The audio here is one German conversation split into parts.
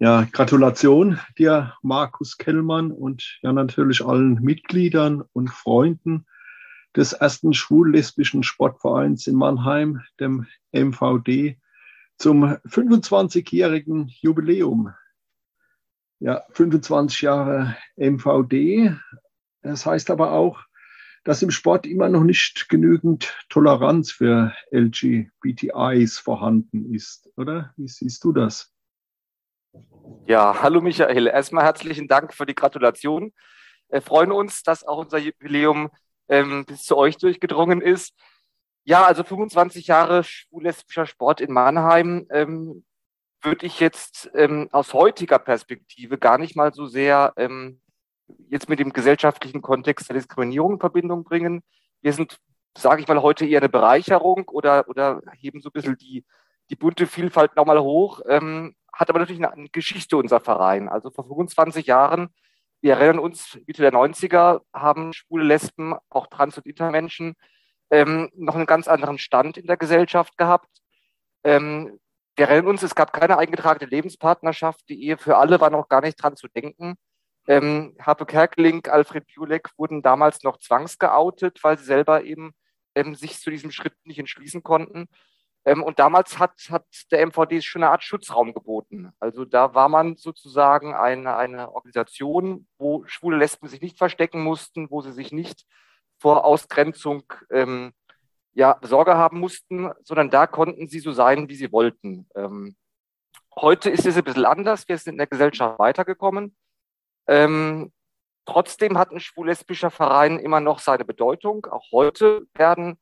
Ja, Gratulation dir, Markus Kellmann und ja natürlich allen Mitgliedern und Freunden des ersten schwul-lesbischen Sportvereins in Mannheim, dem MVD, zum 25-jährigen Jubiläum. Ja, 25 Jahre MVD. Das heißt aber auch, dass im Sport immer noch nicht genügend Toleranz für LGBTIs vorhanden ist, oder? Wie siehst du das? Ja, hallo Michael. Erstmal herzlichen Dank für die Gratulation. Wir freuen uns, dass auch unser Jubiläum ähm, bis zu euch durchgedrungen ist. Ja, also 25 Jahre schwul-lesbischer Sport in Mannheim ähm, würde ich jetzt ähm, aus heutiger Perspektive gar nicht mal so sehr ähm, jetzt mit dem gesellschaftlichen Kontext der Diskriminierung in Verbindung bringen. Wir sind, sage ich mal, heute eher eine Bereicherung oder, oder heben so ein bisschen die, die bunte Vielfalt nochmal hoch. Ähm, hat aber natürlich eine Geschichte, unser Verein. Also vor 25 Jahren, wir erinnern uns, Mitte der 90er haben schwule Lesben, auch Trans- und Intermenschen, ähm, noch einen ganz anderen Stand in der Gesellschaft gehabt. Ähm, wir erinnern uns, es gab keine eingetragene Lebenspartnerschaft. Die Ehe für alle war noch gar nicht dran zu denken. Ähm, Harpe Kerkeling, Alfred Biolek wurden damals noch zwangsgeoutet, weil sie selber eben ähm, sich zu diesem Schritt nicht entschließen konnten. Ähm, und damals hat, hat der MVD schon eine Art Schutzraum geboten. Also da war man sozusagen eine, eine Organisation, wo schwule Lesben sich nicht verstecken mussten, wo sie sich nicht vor Ausgrenzung ähm, ja, Sorge haben mussten, sondern da konnten sie so sein, wie sie wollten. Ähm, heute ist es ein bisschen anders. Wir sind in der Gesellschaft weitergekommen. Ähm, trotzdem hat ein schwul-lesbischer Verein immer noch seine Bedeutung. Auch heute werden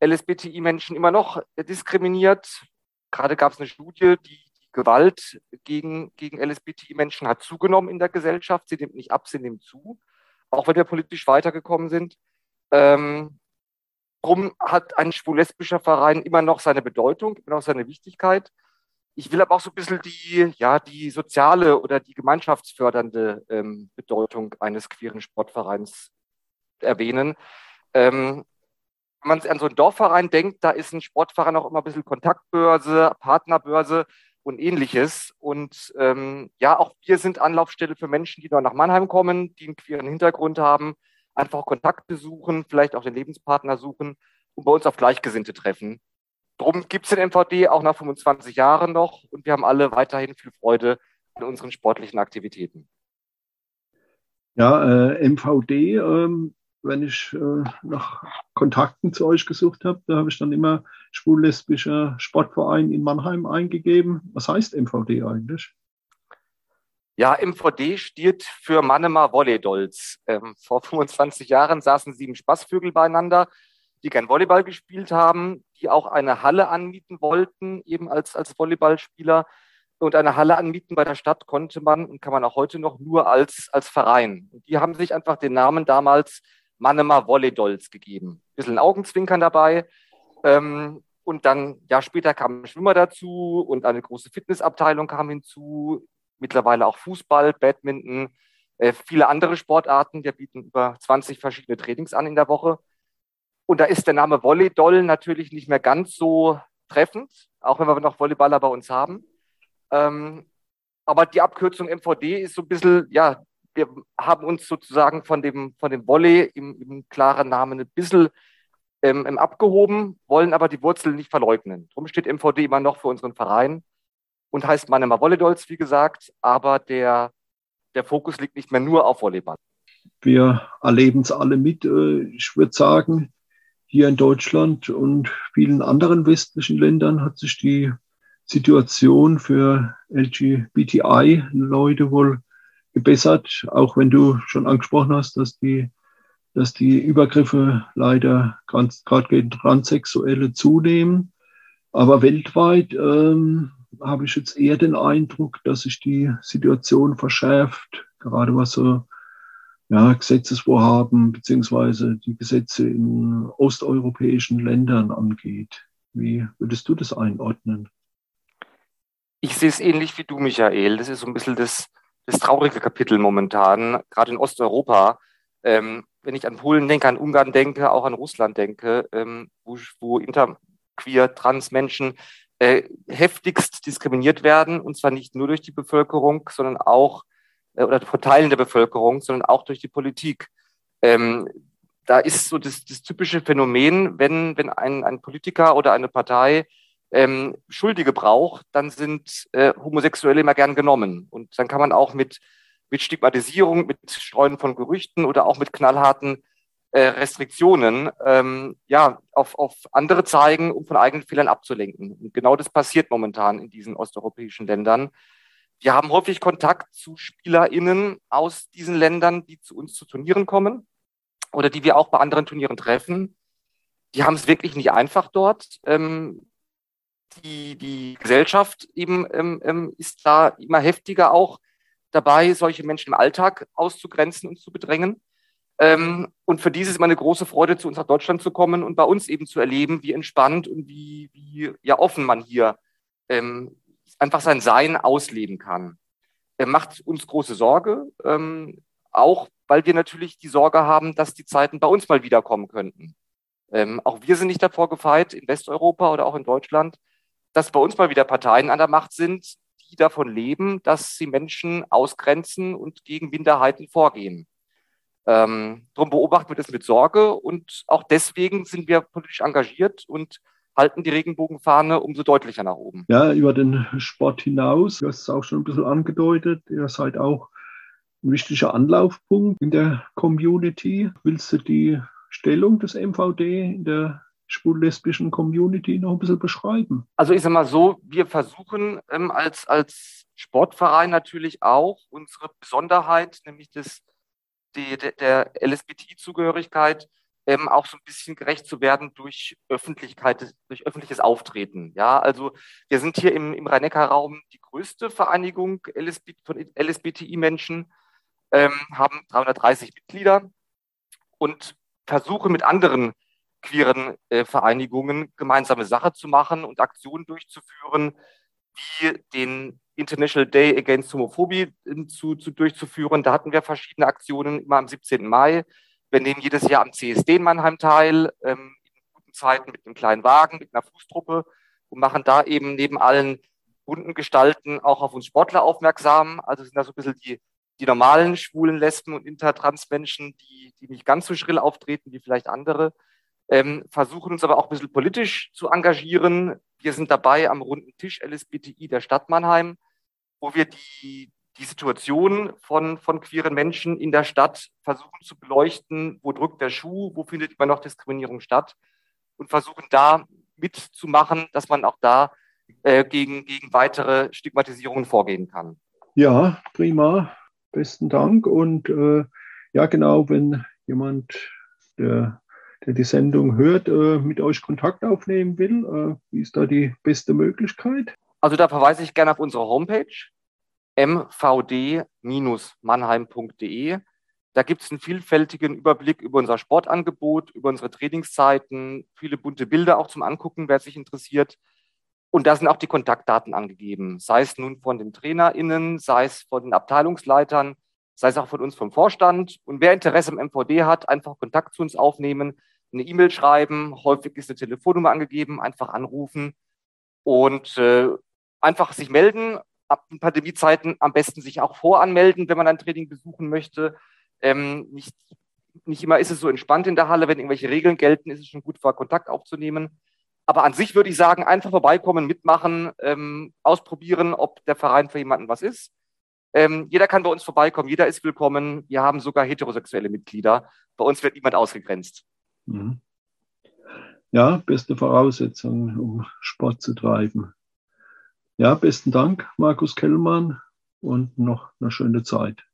LSBTI-Menschen immer noch diskriminiert. Gerade gab es eine Studie, die, die Gewalt gegen, gegen LSBTI-Menschen hat zugenommen in der Gesellschaft. Sie nimmt nicht ab, sie nimmt zu, auch wenn wir politisch weitergekommen sind. Ähm, Drum hat ein schwul-lesbischer Verein immer noch seine Bedeutung, immer noch seine Wichtigkeit. Ich will aber auch so ein bisschen die, ja, die soziale oder die gemeinschaftsfördernde ähm, Bedeutung eines queeren Sportvereins erwähnen. Ähm, wenn man an so einen Dorfverein denkt, da ist ein Sportverein auch immer ein bisschen Kontaktbörse, Partnerbörse und ähnliches. Und ähm, ja, auch wir sind Anlaufstelle für Menschen, die noch nach Mannheim kommen, die einen queeren Hintergrund haben, einfach Kontakte suchen, vielleicht auch den Lebenspartner suchen und bei uns auf Gleichgesinnte treffen. Darum gibt es den MVD auch nach 25 Jahren noch und wir haben alle weiterhin viel Freude an unseren sportlichen Aktivitäten. Ja, äh, MVD ähm, wenn ich äh, nach Kontakten zu euch gesucht habe, da habe ich dann immer schwul-lesbischer Sportverein in Mannheim eingegeben. Was heißt MVD eigentlich? Ja, MVD steht für Mannemer Volleydolls. Ähm, vor 25 Jahren saßen sieben Spaßvögel beieinander, die gern Volleyball gespielt haben, die auch eine Halle anmieten wollten, eben als, als Volleyballspieler. Und eine Halle anmieten bei der Stadt konnte man und kann man auch heute noch nur als, als Verein. Und die haben sich einfach den Namen damals Mannemer Volleydolls gegeben. Ein bisschen Augenzwinkern dabei. Ähm, und dann, ja, später kamen Schwimmer dazu und eine große Fitnessabteilung kam hinzu. Mittlerweile auch Fußball, Badminton, äh, viele andere Sportarten. Wir bieten über 20 verschiedene Trainings an in der Woche. Und da ist der Name Volleydoll natürlich nicht mehr ganz so treffend, auch wenn wir noch Volleyballer bei uns haben. Ähm, aber die Abkürzung MVD ist so ein bisschen, ja, wir haben uns sozusagen von dem, von dem Volley im, im klaren Namen ein bisschen ähm, abgehoben, wollen aber die Wurzel nicht verleugnen. Darum steht MVD immer noch für unseren Verein und heißt Manema Volleydolls, wie gesagt, aber der, der Fokus liegt nicht mehr nur auf Volleyball. Wir erleben es alle mit. Äh, ich würde sagen, hier in Deutschland und vielen anderen westlichen Ländern hat sich die Situation für LGBTI-Leute wohl gebessert, auch wenn du schon angesprochen hast, dass die, dass die Übergriffe leider gerade gegen Transsexuelle zunehmen. Aber weltweit ähm, habe ich jetzt eher den Eindruck, dass sich die Situation verschärft, gerade was so ja, Gesetzesvorhaben beziehungsweise die Gesetze in osteuropäischen Ländern angeht. Wie würdest du das einordnen? Ich sehe es ähnlich wie du, Michael. Das ist so ein bisschen das, das traurige Kapitel momentan, gerade in Osteuropa. Ähm, wenn ich an Polen denke, an Ungarn denke, auch an Russland denke, ähm, wo, wo interqueer, trans Menschen äh, heftigst diskriminiert werden, und zwar nicht nur durch die Bevölkerung, sondern auch, äh, oder von Teilen der Bevölkerung, sondern auch durch die Politik. Ähm, da ist so das, das typische Phänomen, wenn, wenn ein, ein Politiker oder eine Partei ähm, Schuldige braucht, dann sind äh, Homosexuelle immer gern genommen. Und dann kann man auch mit, mit Stigmatisierung, mit Streuen von Gerüchten oder auch mit knallharten äh, Restriktionen ähm, ja, auf, auf andere zeigen, um von eigenen Fehlern abzulenken. Und genau das passiert momentan in diesen osteuropäischen Ländern. Wir haben häufig Kontakt zu SpielerInnen aus diesen Ländern, die zu uns zu Turnieren kommen oder die wir auch bei anderen Turnieren treffen. Die haben es wirklich nicht einfach dort. Ähm, die, die Gesellschaft eben ähm, ähm, ist da immer heftiger auch dabei, solche Menschen im Alltag auszugrenzen und zu bedrängen. Ähm, und für dieses immer eine große Freude, zu uns nach Deutschland zu kommen und bei uns eben zu erleben, wie entspannt und wie, wie ja offen man hier ähm, einfach sein Sein ausleben kann. Er macht uns große Sorge, ähm, auch weil wir natürlich die Sorge haben, dass die Zeiten bei uns mal wiederkommen könnten. Ähm, auch wir sind nicht davor gefeit, in Westeuropa oder auch in Deutschland, dass bei uns mal wieder Parteien an der Macht sind, die davon leben, dass sie Menschen ausgrenzen und gegen Minderheiten vorgehen. Ähm, darum beobachten wir das mit Sorge und auch deswegen sind wir politisch engagiert und halten die Regenbogenfahne umso deutlicher nach oben. Ja, über den Sport hinaus, du hast es auch schon ein bisschen angedeutet, ihr seid auch ein wichtiger Anlaufpunkt in der Community. Willst du die Stellung des MVD in der schwul-lesbischen Community noch ein bisschen beschreiben? Also ich sage mal so, wir versuchen ähm, als, als Sportverein natürlich auch unsere Besonderheit, nämlich das, die, der, der LSBT-Zugehörigkeit, ähm, auch so ein bisschen gerecht zu werden durch Öffentlichkeit, durch öffentliches Auftreten. Ja, also wir sind hier im, im Rhein-Neckar-Raum die größte Vereinigung LSB, von LSBTI-Menschen, ähm, haben 330 Mitglieder und versuchen mit anderen queeren äh, Vereinigungen gemeinsame Sache zu machen und Aktionen durchzuführen, wie den International Day Against Homophobie äh, zu, zu, durchzuführen. Da hatten wir verschiedene Aktionen immer am 17. Mai. Wir nehmen jedes Jahr am CSD in Mannheim teil, ähm, in guten Zeiten mit einem kleinen Wagen, mit einer Fußtruppe und machen da eben neben allen bunten Gestalten auch auf uns Sportler aufmerksam. Also sind da so ein bisschen die, die normalen schwulen Lesben und Intertransmenschen, die, die nicht ganz so schrill auftreten wie vielleicht andere ähm, versuchen uns aber auch ein bisschen politisch zu engagieren. Wir sind dabei am runden Tisch LSBTI der Stadt Mannheim, wo wir die, die Situation von, von queeren Menschen in der Stadt versuchen zu beleuchten. Wo drückt der Schuh? Wo findet immer noch Diskriminierung statt? Und versuchen da mitzumachen, dass man auch da äh, gegen, gegen weitere Stigmatisierungen vorgehen kann. Ja, prima. Besten Dank. Und äh, ja, genau, wenn jemand, der der die Sendung hört, äh, mit euch Kontakt aufnehmen will? Äh, wie ist da die beste Möglichkeit? Also da verweise ich gerne auf unsere Homepage mvd-mannheim.de. Da gibt es einen vielfältigen Überblick über unser Sportangebot, über unsere Trainingszeiten, viele bunte Bilder auch zum Angucken, wer sich interessiert. Und da sind auch die Kontaktdaten angegeben, sei es nun von den TrainerInnen, sei es von den Abteilungsleitern, sei es auch von uns vom Vorstand. Und wer Interesse am MVD hat, einfach Kontakt zu uns aufnehmen, eine E-Mail schreiben. Häufig ist eine Telefonnummer angegeben, einfach anrufen und äh, einfach sich melden. Ab den Pandemiezeiten am besten sich auch voranmelden, wenn man ein Training besuchen möchte. Ähm, nicht, nicht immer ist es so entspannt in der Halle. Wenn irgendwelche Regeln gelten, ist es schon gut, vor Kontakt aufzunehmen. Aber an sich würde ich sagen, einfach vorbeikommen, mitmachen, ähm, ausprobieren, ob der Verein für jemanden was ist. Ähm, jeder kann bei uns vorbeikommen, jeder ist willkommen. Wir haben sogar heterosexuelle Mitglieder. Bei uns wird niemand ausgegrenzt. Mhm. Ja, beste Voraussetzung, um Sport zu treiben. Ja, besten Dank, Markus Kellmann, und noch eine schöne Zeit.